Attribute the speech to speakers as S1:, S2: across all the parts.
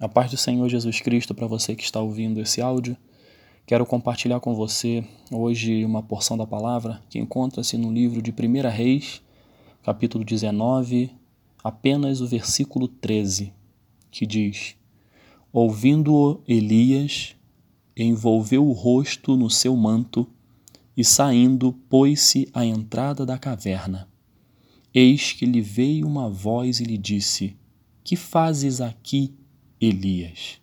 S1: A paz do Senhor Jesus Cristo para você que está ouvindo esse áudio. Quero compartilhar com você hoje uma porção da palavra que encontra-se no livro de 1 Reis, capítulo 19, apenas o versículo 13, que diz: Ouvindo-o Elias, envolveu o rosto no seu manto e, saindo, pôs-se à entrada da caverna. Eis que lhe veio uma voz e lhe disse: Que fazes aqui? Elias.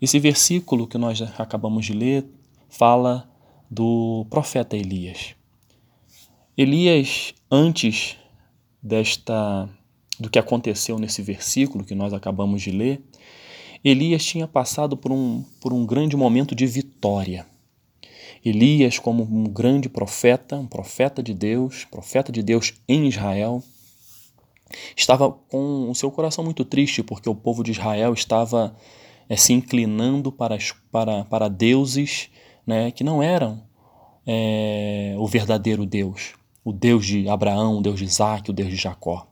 S1: Esse versículo que nós acabamos de ler fala do profeta Elias. Elias, antes desta do que aconteceu nesse versículo que nós acabamos de ler, Elias tinha passado por um, por um grande momento de vitória. Elias, como um grande profeta, um profeta de Deus, profeta de Deus em Israel, estava com o seu coração muito triste porque o povo de Israel estava é, se inclinando para, para, para deuses né, que não eram é, o verdadeiro Deus, o Deus de Abraão, o Deus de Isaac, o Deus de Jacó.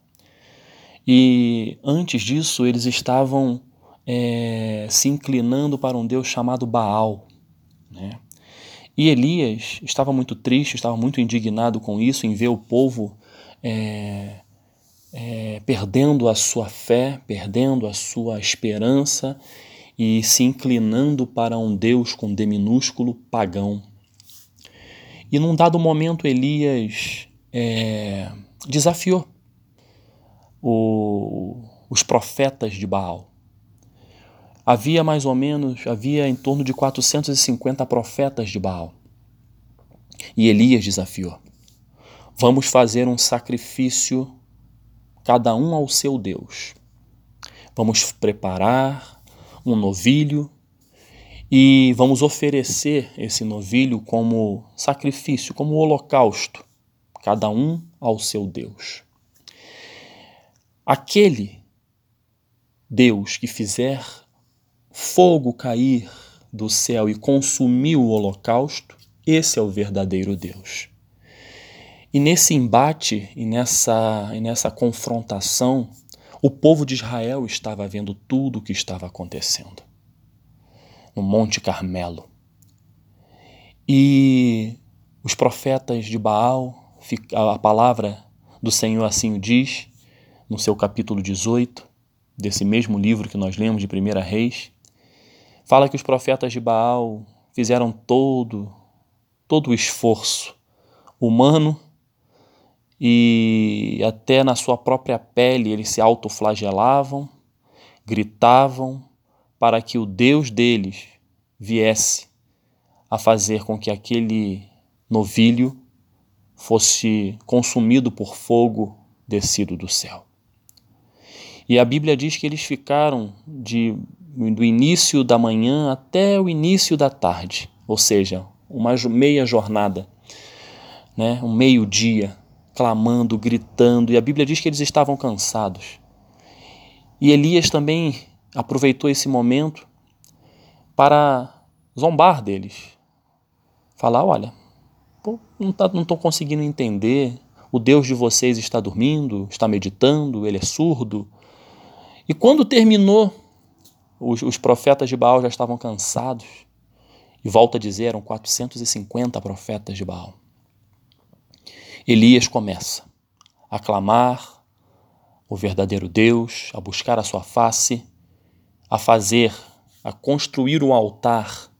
S1: E antes disso, eles estavam é, se inclinando para um Deus chamado Baal. Né? E Elias estava muito triste, estava muito indignado com isso, em ver o povo é, é, perdendo a sua fé, perdendo a sua esperança e se inclinando para um Deus com D minúsculo pagão. E num dado momento, Elias é, desafiou o, os profetas de Baal. Havia mais ou menos, havia em torno de 450 profetas de Baal. E Elias desafiou: Vamos fazer um sacrifício cada um ao seu Deus. Vamos preparar um novilho e vamos oferecer esse novilho como sacrifício, como holocausto, cada um ao seu Deus. Aquele Deus que fizer fogo cair do céu e consumir o holocausto, esse é o verdadeiro Deus. E nesse embate e nessa, e nessa confrontação, o povo de Israel estava vendo tudo o que estava acontecendo no Monte Carmelo. E os profetas de Baal, a palavra do Senhor assim o diz, no seu capítulo 18, desse mesmo livro que nós lemos de 1 Reis, fala que os profetas de Baal fizeram todo, todo o esforço humano e até na sua própria pele eles se autoflagelavam, gritavam para que o Deus deles viesse a fazer com que aquele novilho fosse consumido por fogo descido do céu. E a Bíblia diz que eles ficaram de, do início da manhã até o início da tarde, ou seja, uma meia jornada, né, um meio-dia, clamando, gritando, e a Bíblia diz que eles estavam cansados. E Elias também aproveitou esse momento para zombar deles. Falar: olha, não estou não conseguindo entender, o Deus de vocês está dormindo, está meditando, ele é surdo. E quando terminou, os, os profetas de Baal já estavam cansados. E volta a dizer, eram 450 profetas de Baal. Elias começa a clamar o verdadeiro Deus, a buscar a sua face, a fazer, a construir um altar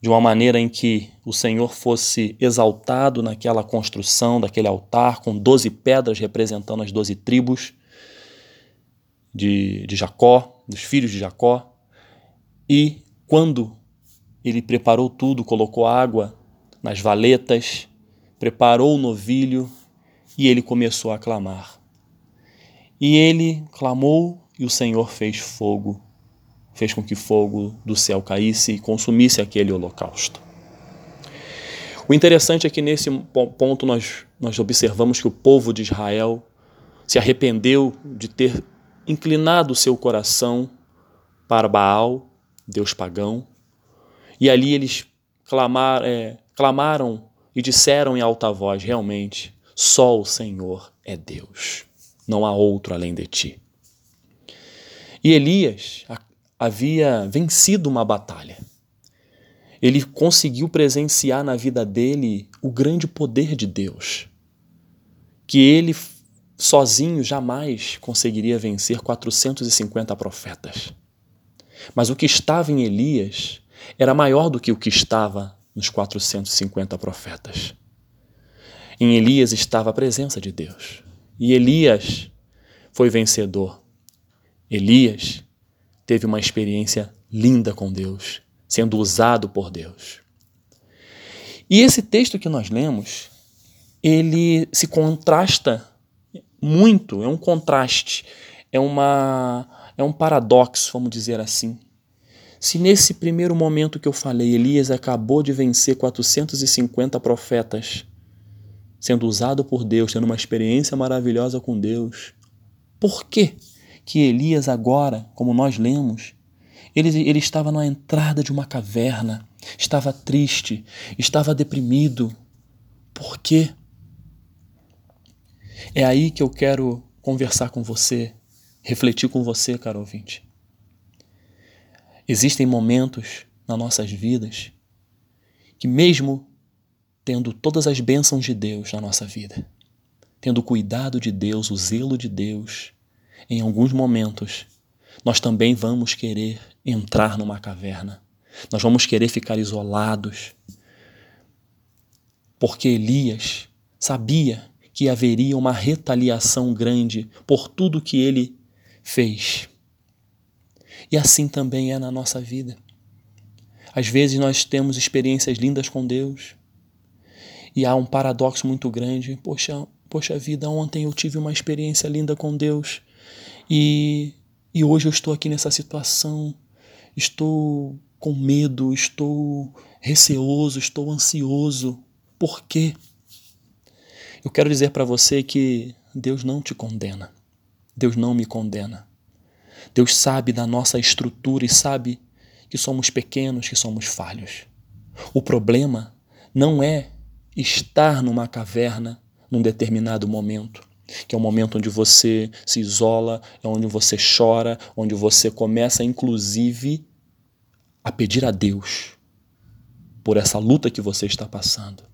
S1: de uma maneira em que o Senhor fosse exaltado naquela construção daquele altar, com doze pedras representando as doze tribos de, de Jacó, dos filhos de Jacó. E quando ele preparou tudo, colocou água nas valetas, preparou o novilho e ele começou a clamar. E ele clamou e o Senhor fez fogo, fez com que fogo do céu caísse e consumisse aquele holocausto. O interessante é que nesse ponto nós, nós observamos que o povo de Israel se arrependeu de ter inclinado seu coração para Baal, Deus pagão, e ali eles clamar, é, clamaram e disseram em alta voz: Realmente, só o Senhor é Deus, não há outro além de ti. E Elias havia vencido uma batalha. Ele conseguiu presenciar na vida dele o grande poder de Deus, que ele sozinho jamais conseguiria vencer 450 profetas. Mas o que estava em Elias era maior do que o que estava nos 450 profetas. Em Elias estava a presença de Deus. E Elias foi vencedor. Elias teve uma experiência linda com Deus, sendo usado por Deus. E esse texto que nós lemos, ele se contrasta muito, é um contraste, é uma é um paradoxo, vamos dizer assim. Se nesse primeiro momento que eu falei, Elias acabou de vencer 450 profetas, sendo usado por Deus, tendo uma experiência maravilhosa com Deus, por que que Elias agora, como nós lemos, ele, ele estava na entrada de uma caverna, estava triste, estava deprimido. Por quê? É aí que eu quero conversar com você, refletir com você, caro ouvinte. Existem momentos nas nossas vidas que, mesmo tendo todas as bênçãos de Deus na nossa vida, tendo o cuidado de Deus, o zelo de Deus, em alguns momentos nós também vamos querer entrar numa caverna. Nós vamos querer ficar isolados. Porque Elias sabia que haveria uma retaliação grande por tudo que ele fez. E assim também é na nossa vida. Às vezes nós temos experiências lindas com Deus e há um paradoxo muito grande. Poxa, poxa vida, ontem eu tive uma experiência linda com Deus e, e hoje eu estou aqui nessa situação. Estou com medo, estou receoso, estou ansioso. Por quê? Eu quero dizer para você que Deus não te condena. Deus não me condena. Deus sabe da nossa estrutura e sabe que somos pequenos, que somos falhos. O problema não é estar numa caverna num determinado momento, que é o momento onde você se isola, é onde você chora, onde você começa inclusive a pedir a Deus por essa luta que você está passando.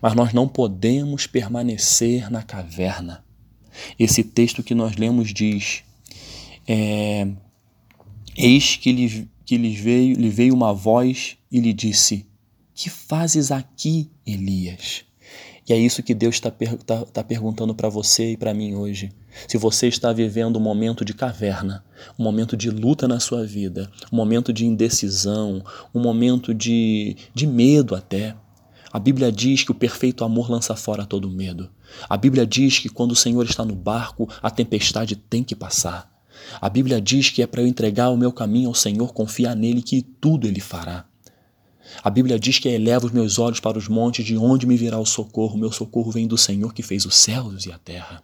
S1: Mas nós não podemos permanecer na caverna. Esse texto que nós lemos diz: é, Eis que lhe, que lhe, veio, lhe veio uma voz e lhe disse: Que fazes aqui, Elias? E é isso que Deus está tá, tá perguntando para você e para mim hoje. Se você está vivendo um momento de caverna, um momento de luta na sua vida, um momento de indecisão, um momento de, de medo até. A Bíblia diz que o perfeito amor lança fora todo medo. A Bíblia diz que quando o Senhor está no barco, a tempestade tem que passar. A Bíblia diz que é para eu entregar o meu caminho ao Senhor, confiar nele que tudo ele fará. A Bíblia diz que eleva os meus olhos para os montes, de onde me virá o socorro? Meu socorro vem do Senhor que fez os céus e a terra.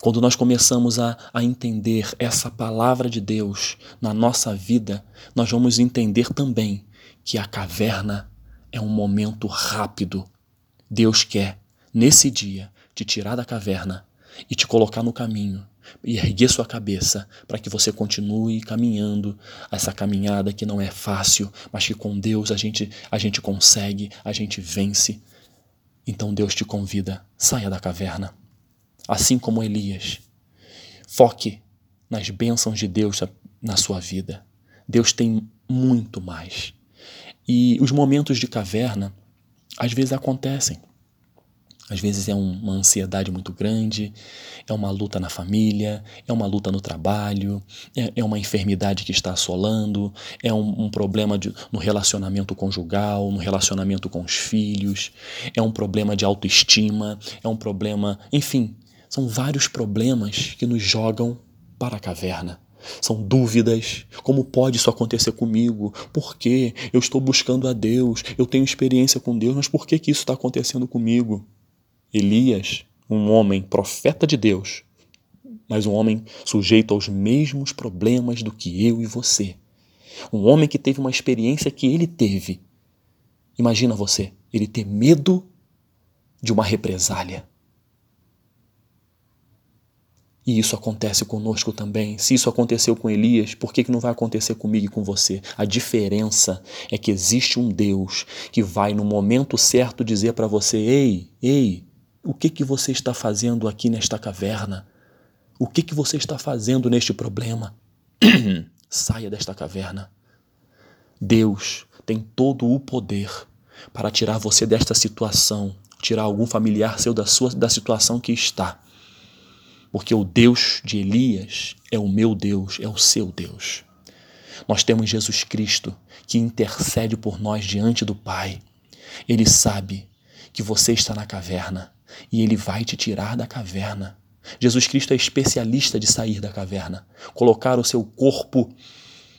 S1: Quando nós começamos a, a entender essa palavra de Deus na nossa vida, nós vamos entender também que a caverna é um momento rápido. Deus quer, nesse dia, te tirar da caverna e te colocar no caminho e erguer sua cabeça para que você continue caminhando essa caminhada que não é fácil, mas que com Deus a gente a gente consegue, a gente vence. Então Deus te convida, saia da caverna. Assim como Elias, foque nas bênçãos de Deus na sua vida. Deus tem muito mais. E os momentos de caverna às vezes acontecem. Às vezes é uma ansiedade muito grande, é uma luta na família, é uma luta no trabalho, é, é uma enfermidade que está assolando, é um, um problema de, no relacionamento conjugal, no relacionamento com os filhos, é um problema de autoestima, é um problema. Enfim, são vários problemas que nos jogam para a caverna. São dúvidas. Como pode isso acontecer comigo? Por quê? Eu estou buscando a Deus, eu tenho experiência com Deus, mas por que, que isso está acontecendo comigo? Elias, um homem profeta de Deus, mas um homem sujeito aos mesmos problemas do que eu e você. Um homem que teve uma experiência que ele teve. Imagina você, ele ter medo de uma represália. E isso acontece conosco também. Se isso aconteceu com Elias, por que, que não vai acontecer comigo e com você? A diferença é que existe um Deus que vai, no momento certo, dizer para você: Ei, ei, o que, que você está fazendo aqui nesta caverna? O que, que você está fazendo neste problema? Saia desta caverna. Deus tem todo o poder para tirar você desta situação, tirar algum familiar seu da, sua, da situação que está. Porque o Deus de Elias é o meu Deus, é o seu Deus. Nós temos Jesus Cristo que intercede por nós diante do Pai. Ele sabe que você está na caverna e ele vai te tirar da caverna. Jesus Cristo é especialista de sair da caverna, colocar o seu corpo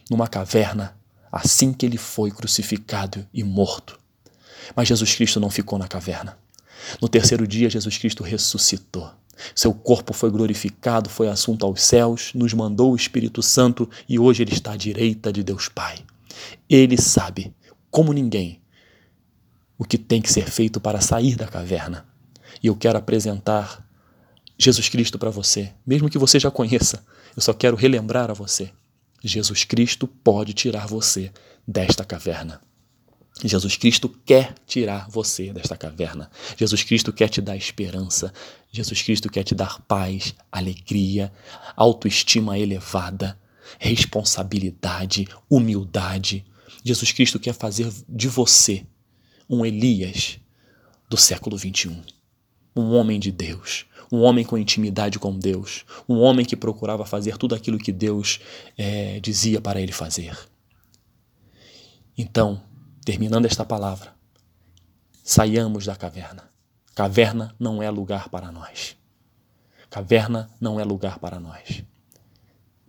S1: numa caverna assim que ele foi crucificado e morto. Mas Jesus Cristo não ficou na caverna. No terceiro dia, Jesus Cristo ressuscitou. Seu corpo foi glorificado, foi assunto aos céus, nos mandou o Espírito Santo e hoje ele está à direita de Deus Pai. Ele sabe, como ninguém, o que tem que ser feito para sair da caverna. E eu quero apresentar Jesus Cristo para você, mesmo que você já conheça. Eu só quero relembrar a você. Jesus Cristo pode tirar você desta caverna. Jesus Cristo quer tirar você desta caverna. Jesus Cristo quer te dar esperança. Jesus Cristo quer te dar paz, alegria, autoestima elevada, responsabilidade, humildade. Jesus Cristo quer fazer de você um Elias do século 21, um homem de Deus, um homem com intimidade com Deus, um homem que procurava fazer tudo aquilo que Deus é, dizia para ele fazer. Então, terminando esta palavra, saiamos da caverna. Caverna não é lugar para nós. Caverna não é lugar para nós.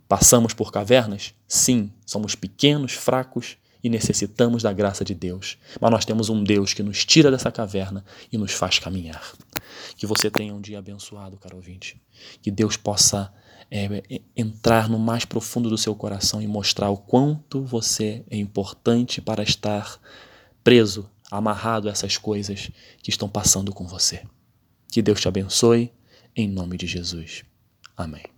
S1: Passamos por cavernas? Sim, somos pequenos, fracos e necessitamos da graça de Deus. Mas nós temos um Deus que nos tira dessa caverna e nos faz caminhar. Que você tenha um dia abençoado, caro ouvinte. Que Deus possa é, é, entrar no mais profundo do seu coração e mostrar o quanto você é importante para estar preso, amarrado a essas coisas que estão passando com você. Que Deus te abençoe, em nome de Jesus. Amém.